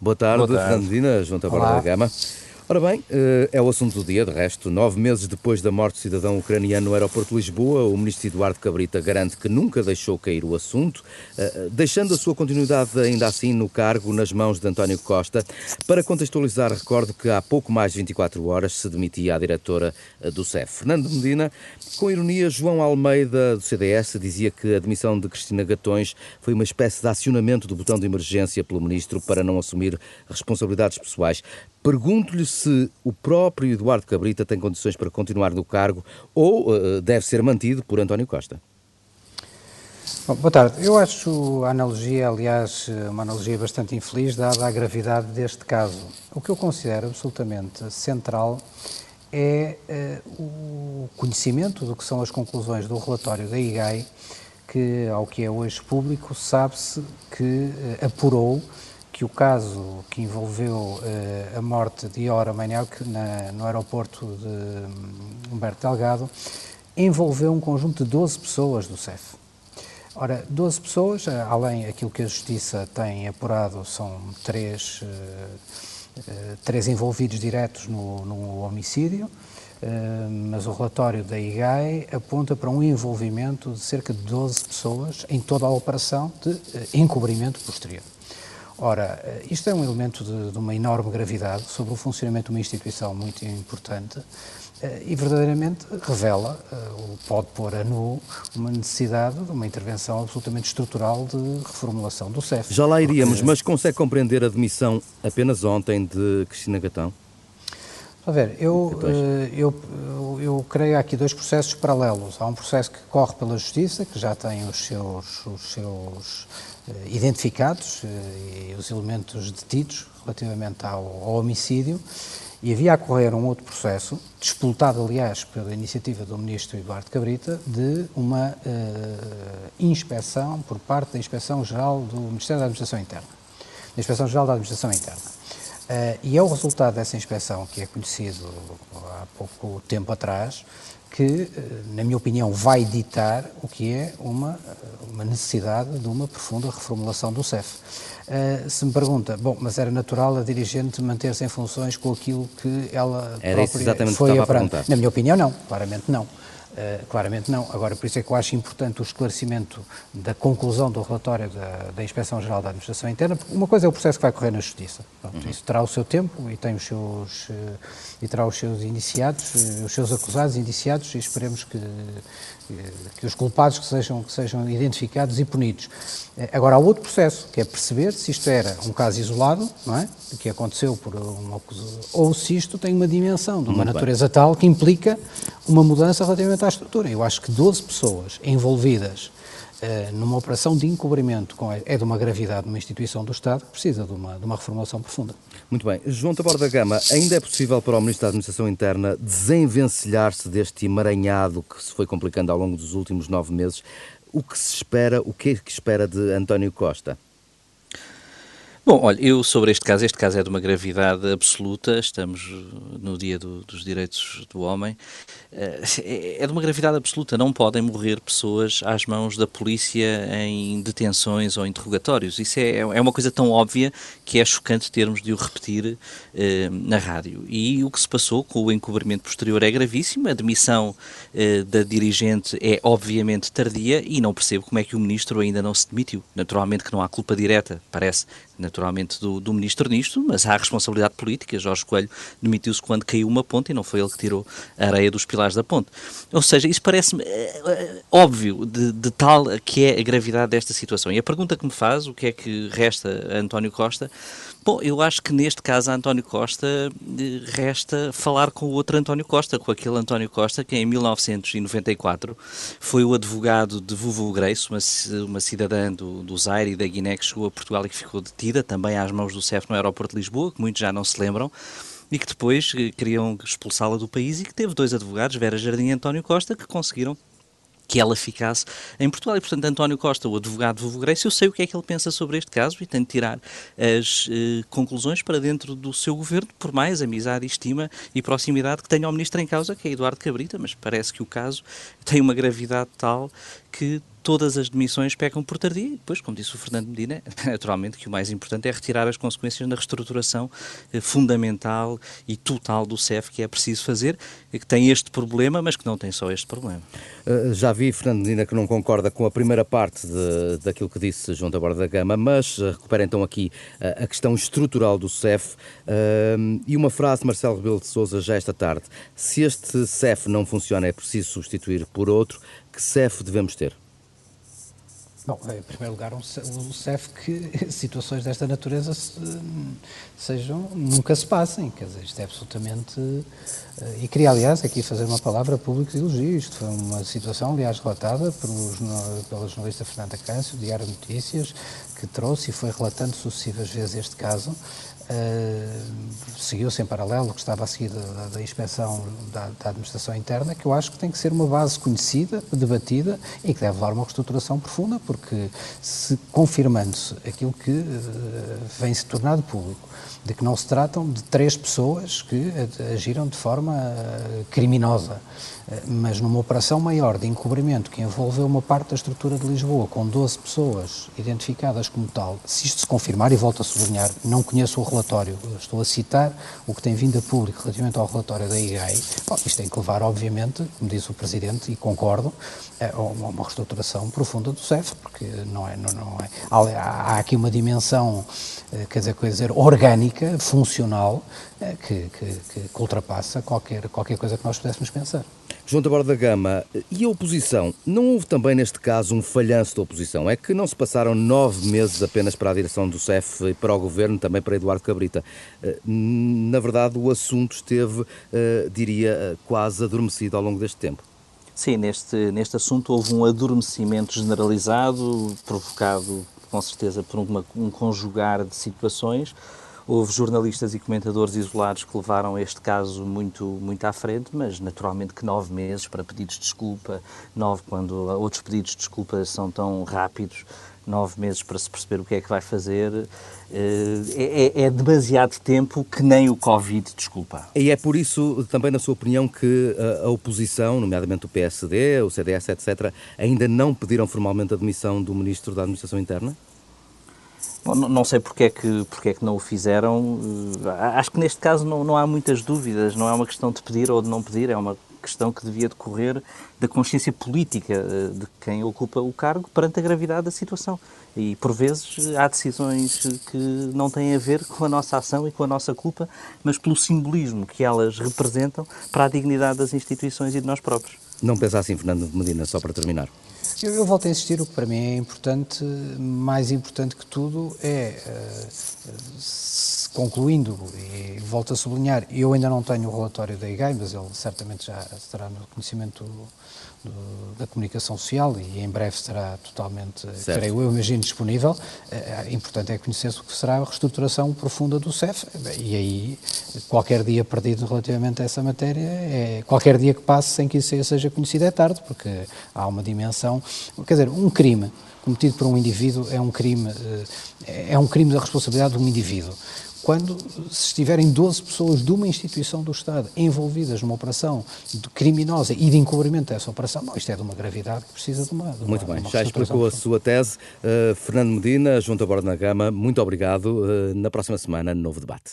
Boa tarde, Boa tarde. Fernando Medina, João Taborda da Gama. Ora bem, eh, é o assunto do dia, de resto. Nove meses depois da morte do cidadão ucraniano no aeroporto de Lisboa, o ministro Eduardo Cabrita garante que nunca deixou cair o assunto, eh, deixando a sua continuidade ainda assim no cargo nas mãos de António Costa. Para contextualizar, recordo que há pouco mais de 24 horas se demitia a diretora eh, do CEF. Fernando Medina, com ironia, João Almeida, do CDS, dizia que a demissão de Cristina Gatões foi uma espécie de acionamento do botão de emergência pelo ministro para não assumir responsabilidades pessoais. Pergunto-lhe se o próprio Eduardo Cabrita tem condições para continuar no cargo ou uh, deve ser mantido por António Costa. Bom, boa tarde. Eu acho a analogia, aliás, uma analogia bastante infeliz, dada a gravidade deste caso. O que eu considero absolutamente central é uh, o conhecimento do que são as conclusões do relatório da IGAI, que, ao que é hoje público, sabe-se que uh, apurou que o caso que envolveu uh, a morte de Iora Maniac no aeroporto de hum, Humberto Delgado envolveu um conjunto de 12 pessoas do CEF. Ora, 12 pessoas, eh, além aquilo que a Justiça tem apurado, são três, uh, uh, três envolvidos diretos no, no homicídio, mas o relatório da IGAI aponta para um envolvimento de cerca de 12 pessoas em toda a operação de encobrimento posterior. Ora, eh, isto é um elemento de, de, uma enorme gravidade sobre o funcionamento de uma instituição muito importante eh, e verdadeiramente revela, eh, ou pode pôr a nu, uma necessidade de uma intervenção absolutamente estrutural de reformulação do CEF. Já lá iríamos, porque... mas consegue compreender a demissão apenas ontem de Cristina Gatão? A ver, eu, eu, eu, eu creio aqui dois processos paralelos. Há um processo que corre pela Justiça, que já tem os seus, os seus eh, identificados eh, e os elementos detidos relativamente ao, ao, homicídio e havia a correr um outro processo, disputado aliás pela iniciativa do Ministro Eduardo Cabrita, de uma uh, inspeção por parte da Inspeção-Geral do Ministério da Administração Interna, da Inspeção-Geral da Administração Interna. Uh, e é o resultado dessa inspeção, que é conhecido há pouco tempo atrás, que, eh, na minha opinião, vai ditar o que é uma, eh, uma necessidade de uma profunda reformulação do CEF. Uh, se me pergunta, bom, mas era natural a dirigente manter-se em funções com aquilo que ela era própria foi a perguntar. Na minha opinião, não, claramente não. Uh, claramente não. Agora, por isso é que eu acho importante o esclarecimento da conclusão do relatório da, da Inspeção-Geral da Administração Interna, porque uma coisa é o processo que vai correr na Justiça. Pronto, uhum. Isso terá o seu tempo e tem os seus, uh, e terá os seus indiciados, uh, os seus acusados indiciados, e esperemos que, que os culpados que sejam, que sejam identificados e punidos. Agora, há outro processo, que é perceber se isto era um caso isolado, não é? que aconteceu por uma ou se isto tem uma dimensão de uma Muito natureza bem. tal que implica uma mudança relativamente à estrutura. Eu acho que 12 pessoas envolvidas numa operação de encobrimento é de uma gravidade numa instituição do Estado precisa de uma, de uma reformulação profunda. Muito bem. João Tabor da Gama, ainda é possível para o Ministro da Administração Interna desenvencilhar-se deste emaranhado que se foi complicando ao longo dos últimos nove meses? O que se espera, o que é que espera de António Costa? Bom, olha, eu sobre este caso, este caso é de uma gravidade absoluta, estamos no dia do, dos direitos do homem, eh, é, é de uma gravidade absoluta, não podem morrer pessoas às mãos da polícia em detenções ou interrogatórios, isso é, é uma coisa tão óbvia que é chocante termos de o repetir eh, na rádio. E o que se passou com o encobrimento posterior é gravíssimo, a demissão eh, da dirigente é obviamente tardia e não percebo como é que o ministro ainda não se demitiu. Naturalmente que não há culpa direta, parece, naturalmente, do, do ministro nisto, mas há responsabilidade política. Jorge Coelho demitiu-se quando caiu uma ponte e não foi ele que tirou a areia dos pilares da ponte. Ou seja, isso parece-me é, óbvio de, de, tal que é a gravidade desta situação. E a pergunta que me faz, o que é que resta a António Costa, Bom, eu acho que neste caso a António Costa eh, resta falar com o outro António Costa, com aquele António Costa que em 1994 foi o advogado de Vuvu Grace, uma, uma cidadã do, do Zaire e da Guiné que chegou a Portugal e que ficou detida também às mãos do CEF no aeroporto de Lisboa, que muitos já não se lembram e que depois eh, queriam expulsá-la do país e que teve dois advogados, Vera Jardim e António Costa, que conseguiram que ela ficasse em Portugal. E, portanto, António Costa, o advogado de Vovô Grace, eu sei o que é que ele pensa sobre este caso e tenho de tirar as eh, conclusões para dentro do seu governo, por mais amizade, estima e proximidade que tenha ao ministro em causa, que é Eduardo Cabrita, mas parece que o caso tem uma gravidade tal que todas as demissões pecam por tardia e depois, como disse o Fernando Medina, naturalmente que o mais importante é retirar as consequências na reestruturação eh, fundamental e total do CEF que é preciso fazer, que tem este problema, mas que não tem só este problema. Uh, já vi, Fernando Medina, que não concorda com a primeira parte de, daquilo que disse João da Borda da Gama, mas uh, recupera então aqui a questão estrutural do CEF e uma frase de Marcelo Rebelo de Sousa já esta tarde. Se este CEF não funciona, é preciso substituir por outro, que CEF devemos ter? Bom, em primeiro lugar, um, um CEF que situações desta natureza se, sejam, nunca se passem, quer dizer, isto é absolutamente. Eh, e queria, aliás, aqui fazer uma palavra pública de elogio. Isto foi uma situação, aliás, relatada pelos, pela jornalista Fernanda Câncio, Diário Notícias, que trouxe e foi relatando sucessivas vezes este caso. Uh, seguiu-se em paralelo o que estava a seguir da, da inspeção da, da, administração interna, que eu acho que tem que ser uma base conhecida, debatida e que deve levar uma reestruturação profunda, porque se confirmando-se aquilo que uh, vem se tornado público, de que não se tratam de três pessoas que agiram de forma uh, criminosa, mas numa operação maior de encobrimento que envolveu uma parte da estrutura de Lisboa com 12 pessoas identificadas como tal, se isto se confirmar, e volto a sublinhar, não conheço o relatório, estou a citar o que tem vindo a público relativamente ao relatório da IGAI, bom, isto tem que levar, obviamente, como disse o Presidente, e concordo, a uma reestruturação profunda do CEF, porque não é, não, não é há, há aqui uma dimensão, eh, quer dizer, quer dizer orgânica, funcional, eh, que, que, que ultrapassa qualquer, qualquer coisa que nós pudéssemos pensar. João Taborda da Gama, e a oposição? Não houve também neste caso um falhanço da oposição? É que não se passaram nove meses apenas para a direção do CEF e para o governo, também para Eduardo Cabrita. Eh, na verdade, o assunto esteve, eh, diria, eh, quase adormecido ao longo deste tempo. Sim, neste, neste assunto houve um adormecimento generalizado, provocado com certeza por uma, um conjugar de situações. Houve jornalistas e comentadores isolados que levaram este caso muito, muito à frente, mas naturalmente que nove meses para pedidos de desculpa, nove quando outros pedidos de desculpa são tão rápidos, nove meses para se perceber o que é que vai fazer, eh, é, é, demasiado tempo que nem o Covid desculpa. E é por isso, também na sua opinião, que a, oposição, nomeadamente o PSD, o CDS, etc., ainda não pediram formalmente a demissão do Ministro da Administração Interna? Não sei porque é, que, porque é que não o fizeram. Eh, acho que neste caso não, não há muitas dúvidas. Não é uma questão de pedir ou de não pedir, é uma questão que devia decorrer da consciência política eh, de quem ocupa o cargo perante a gravidade da situação. E, por vezes, há decisões que não têm a ver com a nossa ação e com a nossa culpa, mas pelo simbolismo que elas representam para a dignidade das instituições e de nós próprios. Não pensa assim, Fernando Medina, só para terminar. Eu, eu, volto a insistir, o que para mim é importante, mais importante que tudo, é, uh, concluindo, e volto a sublinhar, eu ainda não tenho o relatório da IGAI, mas ele certamente já estará no conhecimento do, da comunicação social e em breve estará totalmente, certo. creio eu, imagino, disponível. Uh, importante é conhecer-se o que será a reestruturação profunda do CEF e aí qualquer dia perdido relativamente a essa matéria, é, qualquer dia que passe sem que isso seja conhecido é tarde, porque há uma dimensão, quer dizer, um crime cometido por um indivíduo é um crime, eh, é um crime da responsabilidade de um indivíduo quando se estiverem 12 pessoas de uma instituição do Estado envolvidas numa operação criminosa e de encobrimento dessa operação, bom, isto é de uma gravidade que precisa de uma. De muito uma, bem, já explicou a sua tese. Uh, Fernando Medina, Junta Borda na Gama, muito obrigado. Uh, na próxima semana, novo debate.